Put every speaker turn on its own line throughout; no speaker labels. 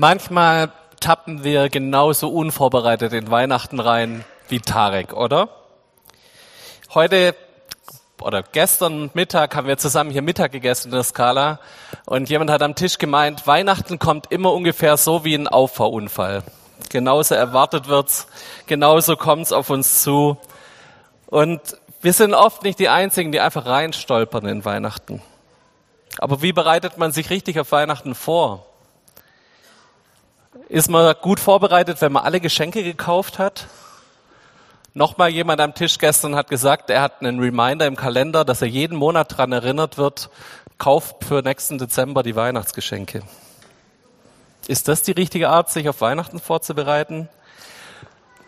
Manchmal tappen wir genauso unvorbereitet in Weihnachten rein wie Tarek, oder? Heute oder gestern Mittag haben wir zusammen hier Mittag gegessen in der Skala und jemand hat am Tisch gemeint, Weihnachten kommt immer ungefähr so wie ein Auffahrunfall. Genauso erwartet wird's, genauso kommt's auf uns zu. Und wir sind oft nicht die Einzigen, die einfach reinstolpern in Weihnachten. Aber wie bereitet man sich richtig auf Weihnachten vor? Ist man gut vorbereitet, wenn man alle Geschenke gekauft hat? Nochmal jemand am Tisch gestern hat gesagt, er hat einen Reminder im Kalender, dass er jeden Monat daran erinnert wird, kauft für nächsten Dezember die Weihnachtsgeschenke. Ist das die richtige Art, sich auf Weihnachten vorzubereiten?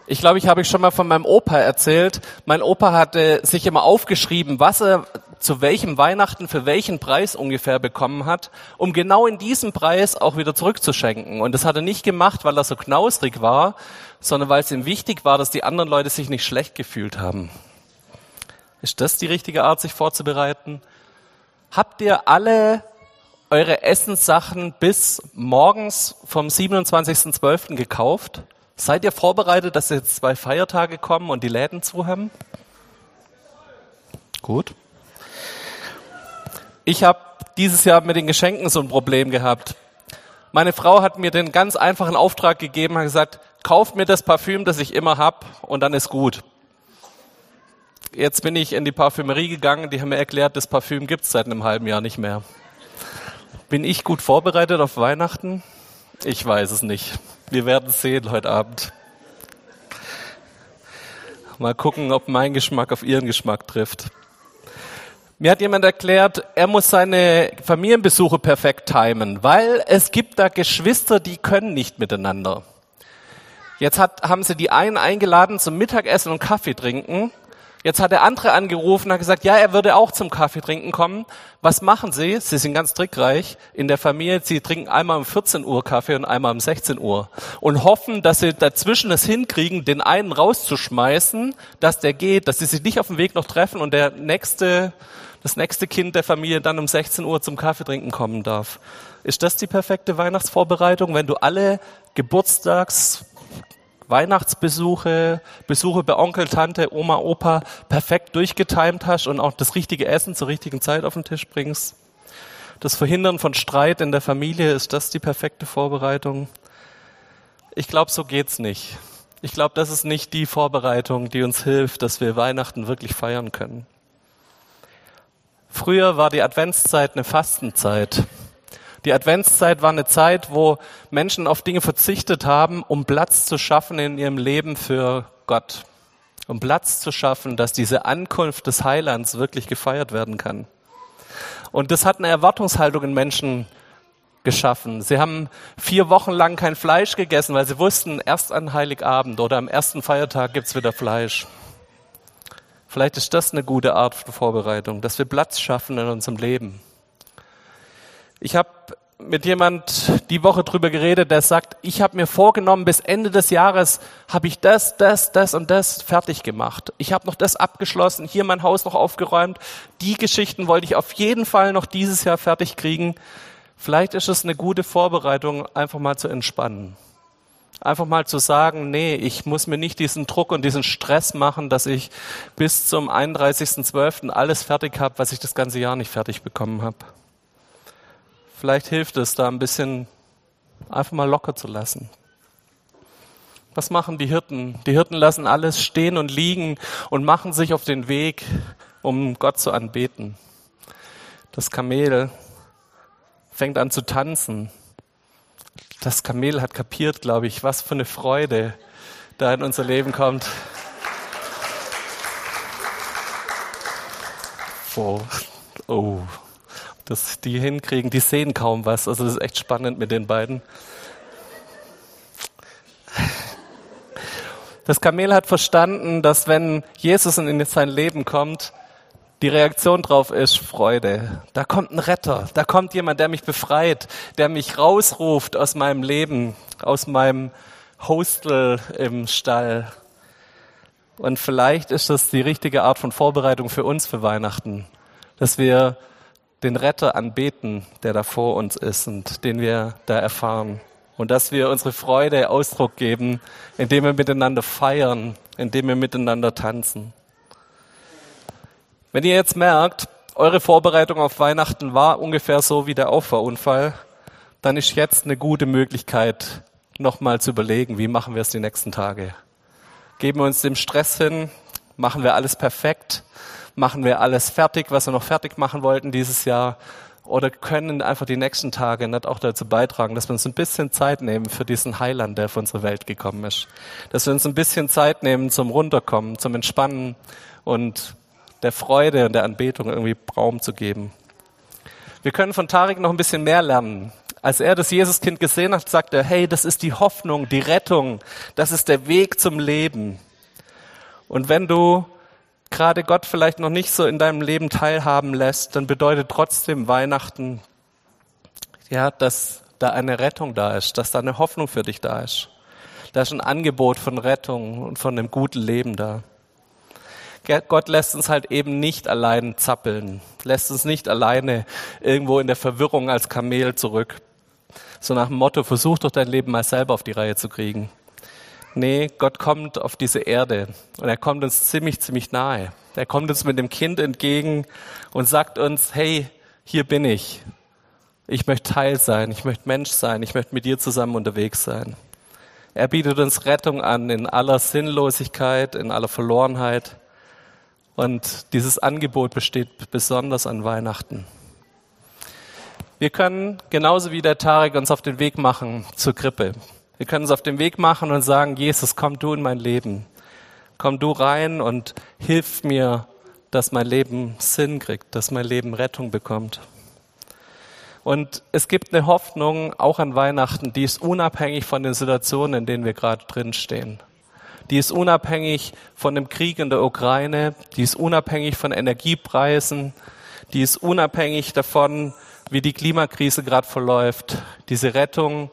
Ich glaube, ich habe ich schon mal von meinem Opa erzählt. Mein Opa hatte sich immer aufgeschrieben, was er zu welchem Weihnachten für welchen Preis ungefähr bekommen hat, um genau in diesem Preis auch wieder zurückzuschenken. Und das hat er nicht gemacht, weil er so knausrig war, sondern weil es ihm wichtig war, dass die anderen Leute sich nicht schlecht gefühlt haben. Ist das die richtige Art, sich vorzubereiten? Habt ihr alle eure Essenssachen bis morgens vom 27.12. gekauft? Seid ihr vorbereitet, dass jetzt zwei Feiertage kommen und die Läden zu haben? Gut. Ich habe dieses Jahr mit den Geschenken so ein Problem gehabt. Meine Frau hat mir den ganz einfachen Auftrag gegeben, hat gesagt, kauft mir das Parfüm, das ich immer hab, und dann ist gut. Jetzt bin ich in die Parfümerie gegangen, die haben mir erklärt, das Parfüm gibt's seit einem halben Jahr nicht mehr. Bin ich gut vorbereitet auf Weihnachten? Ich weiß es nicht. Wir werden sehen heute Abend. Mal gucken, ob mein Geschmack auf Ihren Geschmack trifft. Mir hat jemand erklärt, er muss seine Familienbesuche perfekt timen, weil es gibt da Geschwister, die können nicht miteinander. Jetzt hat, haben sie die einen eingeladen zum Mittagessen und Kaffee trinken. Jetzt hat der andere angerufen und hat gesagt, ja, er würde auch zum Kaffee trinken kommen. Was machen sie? Sie sind ganz trickreich in der Familie. Sie trinken einmal um 14 Uhr Kaffee und einmal um 16 Uhr und hoffen, dass sie dazwischen es hinkriegen, den einen rauszuschmeißen, dass der geht, dass sie sich nicht auf dem Weg noch treffen und der nächste das nächste Kind der Familie dann um 16 Uhr zum Kaffee trinken kommen darf. Ist das die perfekte Weihnachtsvorbereitung, wenn du alle Geburtstags, Weihnachtsbesuche, Besuche bei Onkel, Tante, Oma, Opa perfekt durchgetimt hast und auch das richtige Essen zur richtigen Zeit auf den Tisch bringst? Das Verhindern von Streit in der Familie, ist das die perfekte Vorbereitung? Ich glaube, so geht's nicht. Ich glaube, das ist nicht die Vorbereitung, die uns hilft, dass wir Weihnachten wirklich feiern können. Früher war die Adventszeit eine Fastenzeit. Die Adventszeit war eine Zeit, wo Menschen auf Dinge verzichtet haben, um Platz zu schaffen in ihrem Leben für Gott. Um Platz zu schaffen, dass diese Ankunft des Heilands wirklich gefeiert werden kann. Und das hat eine Erwartungshaltung in Menschen geschaffen. Sie haben vier Wochen lang kein Fleisch gegessen, weil sie wussten, erst an Heiligabend oder am ersten Feiertag gibt's wieder Fleisch. Vielleicht ist das eine gute Art von Vorbereitung, dass wir Platz schaffen in unserem Leben. Ich habe mit jemand die Woche drüber geredet, der sagt, ich habe mir vorgenommen, bis Ende des Jahres habe ich das, das, das und das fertig gemacht. Ich habe noch das abgeschlossen, hier mein Haus noch aufgeräumt. Die Geschichten wollte ich auf jeden Fall noch dieses Jahr fertig kriegen. Vielleicht ist es eine gute Vorbereitung, einfach mal zu entspannen. Einfach mal zu sagen, nee, ich muss mir nicht diesen Druck und diesen Stress machen, dass ich bis zum 31.12. alles fertig habe, was ich das ganze Jahr nicht fertig bekommen habe. Vielleicht hilft es da ein bisschen einfach mal locker zu lassen. Was machen die Hirten? Die Hirten lassen alles stehen und liegen und machen sich auf den Weg, um Gott zu anbeten. Das Kamel fängt an zu tanzen das Kamel hat kapiert, glaube ich, was für eine Freude da in unser Leben kommt. Oh, oh, dass die hinkriegen, die sehen kaum was. Also das ist echt spannend mit den beiden. Das Kamel hat verstanden, dass wenn Jesus in sein Leben kommt, die Reaktion drauf ist Freude. Da kommt ein Retter, da kommt jemand, der mich befreit, der mich rausruft aus meinem Leben, aus meinem Hostel im Stall. Und vielleicht ist das die richtige Art von Vorbereitung für uns für Weihnachten, dass wir den Retter anbeten, der da vor uns ist und den wir da erfahren. und dass wir unsere Freude Ausdruck geben, indem wir miteinander feiern, indem wir miteinander tanzen. Wenn ihr jetzt merkt, eure Vorbereitung auf Weihnachten war ungefähr so wie der Auffahrunfall, dann ist jetzt eine gute Möglichkeit, nochmal zu überlegen, wie machen wir es die nächsten Tage. Geben wir uns dem Stress hin, machen wir alles perfekt, machen wir alles fertig, was wir noch fertig machen wollten dieses Jahr, oder können einfach die nächsten Tage nicht auch dazu beitragen, dass wir uns ein bisschen Zeit nehmen für diesen Heiland, der für unsere Welt gekommen ist. Dass wir uns ein bisschen Zeit nehmen zum Runterkommen, zum Entspannen und der Freude und der Anbetung irgendwie Raum zu geben. Wir können von Tarek noch ein bisschen mehr lernen. Als er das Jesuskind gesehen hat, sagte er, hey, das ist die Hoffnung, die Rettung, das ist der Weg zum Leben. Und wenn du gerade Gott vielleicht noch nicht so in deinem Leben teilhaben lässt, dann bedeutet trotzdem Weihnachten, ja, dass da eine Rettung da ist, dass da eine Hoffnung für dich da ist. Da ist ein Angebot von Rettung und von einem guten Leben da. Gott lässt uns halt eben nicht allein zappeln, lässt uns nicht alleine irgendwo in der Verwirrung als Kamel zurück. So nach dem Motto, versuch doch dein Leben mal selber auf die Reihe zu kriegen. Nee, Gott kommt auf diese Erde und er kommt uns ziemlich, ziemlich nahe. Er kommt uns mit dem Kind entgegen und sagt uns, hey, hier bin ich. Ich möchte Teil sein, ich möchte Mensch sein, ich möchte mit dir zusammen unterwegs sein. Er bietet uns Rettung an in aller Sinnlosigkeit, in aller Verlorenheit. Und dieses Angebot besteht besonders an Weihnachten. Wir können genauso wie der Tarek uns auf den Weg machen zur Krippe. Wir können uns auf den Weg machen und sagen, Jesus, komm du in mein Leben. Komm du rein und hilf mir, dass mein Leben Sinn kriegt, dass mein Leben Rettung bekommt. Und es gibt eine Hoffnung auch an Weihnachten, die ist unabhängig von den Situationen, in denen wir gerade drinstehen die ist unabhängig von dem Krieg in der Ukraine, die ist unabhängig von Energiepreisen, die ist unabhängig davon, wie die Klimakrise gerade verläuft. Diese Rettung,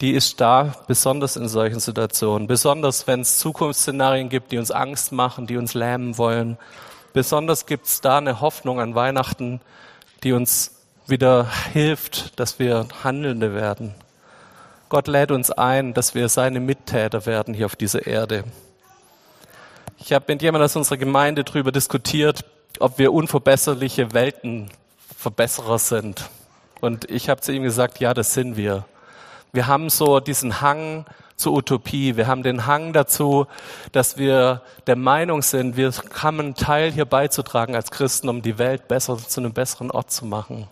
die ist da, besonders in solchen Situationen, besonders wenn es Zukunftsszenarien gibt, die uns Angst machen, die uns lähmen wollen. Besonders gibt es da eine Hoffnung an Weihnachten, die uns wieder hilft, dass wir Handelnde werden. Gott lädt uns ein, dass wir seine Mittäter werden hier auf dieser Erde. Ich habe mit jemandem aus unserer Gemeinde darüber diskutiert, ob wir unverbesserliche Weltenverbesserer sind. Und ich habe zu ihm gesagt, ja, das sind wir. Wir haben so diesen Hang zur Utopie. Wir haben den Hang dazu, dass wir der Meinung sind, wir haben einen Teil hier beizutragen als Christen, um die Welt besser zu einem besseren Ort zu machen.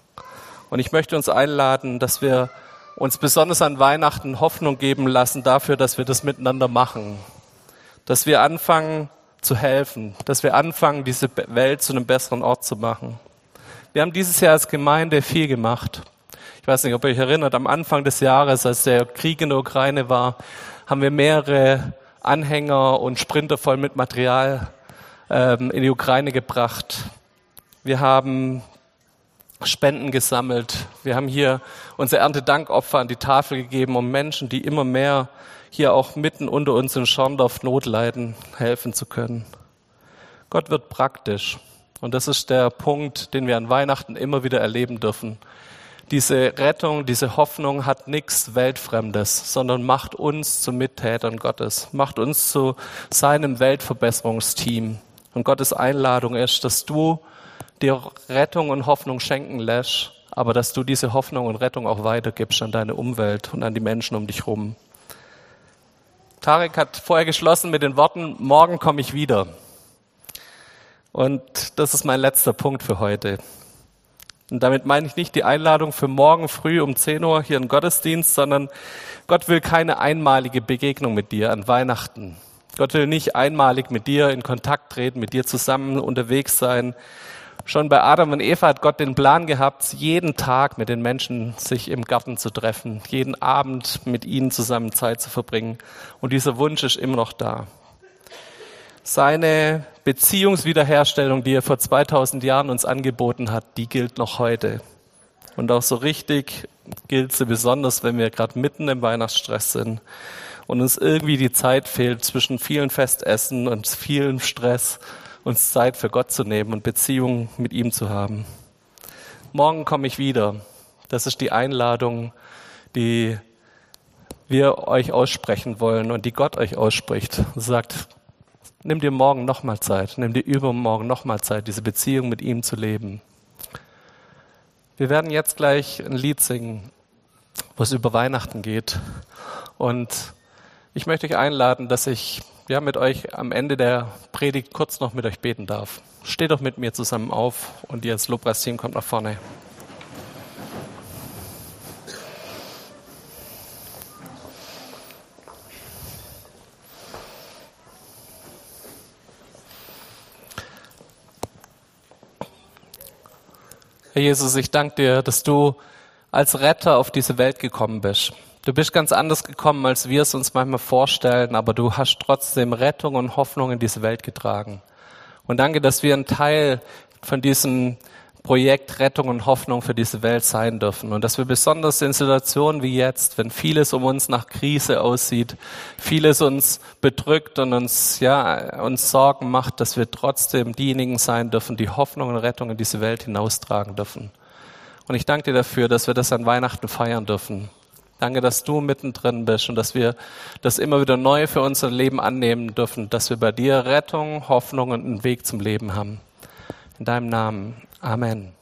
Und ich möchte uns einladen, dass wir uns besonders an Weihnachten Hoffnung geben lassen dafür, dass wir das miteinander machen. Dass wir anfangen zu helfen, dass wir anfangen, diese Welt zu einem besseren Ort zu machen. Wir haben dieses Jahr als Gemeinde viel gemacht. Ich weiß nicht, ob ihr euch erinnert, am Anfang des Jahres, als der Krieg in der Ukraine war, haben wir mehrere Anhänger und Sprinter voll mit Material ähm, in die Ukraine gebracht. Wir haben Spenden gesammelt. Wir haben hier unser Erntedankopfer an die Tafel gegeben, um Menschen, die immer mehr hier auch mitten unter uns in Schorndorf Not leiden, helfen zu können. Gott wird praktisch. Und das ist der Punkt, den wir an Weihnachten immer wieder erleben dürfen. Diese Rettung, diese Hoffnung hat nichts Weltfremdes, sondern macht uns zu Mittätern Gottes, macht uns zu seinem Weltverbesserungsteam. Und Gottes Einladung ist, dass du dir Rettung und Hoffnung schenken lässt, aber dass du diese Hoffnung und Rettung auch weitergibst an deine Umwelt und an die Menschen um dich herum. Tarek hat vorher geschlossen mit den Worten, morgen komme ich wieder. Und das ist mein letzter Punkt für heute. Und damit meine ich nicht die Einladung für morgen früh um 10 Uhr hier in Gottesdienst, sondern Gott will keine einmalige Begegnung mit dir an Weihnachten. Gott will nicht einmalig mit dir in Kontakt treten, mit dir zusammen unterwegs sein, Schon bei Adam und Eva hat Gott den Plan gehabt, jeden Tag mit den Menschen sich im Garten zu treffen, jeden Abend mit ihnen zusammen Zeit zu verbringen. Und dieser Wunsch ist immer noch da. Seine Beziehungswiederherstellung, die er vor 2000 Jahren uns angeboten hat, die gilt noch heute. Und auch so richtig gilt sie besonders, wenn wir gerade mitten im Weihnachtsstress sind und uns irgendwie die Zeit fehlt zwischen vielen Festessen und vielen Stress uns Zeit für Gott zu nehmen und Beziehungen mit ihm zu haben. Morgen komme ich wieder. Das ist die Einladung, die wir euch aussprechen wollen und die Gott euch ausspricht. Sagt, nimm dir morgen nochmal Zeit, nimm dir übermorgen nochmal Zeit, diese Beziehung mit ihm zu leben. Wir werden jetzt gleich ein Lied singen, wo es über Weihnachten geht. Und ich möchte euch einladen, dass ich ja, mit euch am Ende der Predigt kurz noch mit euch beten darf. Steht doch mit mir zusammen auf und ihr als Lobpreisteam kommt nach vorne. Herr Jesus, ich danke dir, dass du als Retter auf diese Welt gekommen bist. Du bist ganz anders gekommen, als wir es uns manchmal vorstellen, aber du hast trotzdem Rettung und Hoffnung in diese Welt getragen. Und danke, dass wir ein Teil von diesem Projekt Rettung und Hoffnung für diese Welt sein dürfen. Und dass wir besonders in Situationen wie jetzt, wenn vieles um uns nach Krise aussieht, vieles uns bedrückt und uns, ja, uns Sorgen macht, dass wir trotzdem diejenigen sein dürfen, die Hoffnung und Rettung in diese Welt hinaustragen dürfen. Und ich danke dir dafür, dass wir das an Weihnachten feiern dürfen. Danke, dass du mittendrin bist und dass wir das immer wieder neu für unser Leben annehmen dürfen, dass wir bei dir Rettung, Hoffnung und einen Weg zum Leben haben. In deinem Namen. Amen.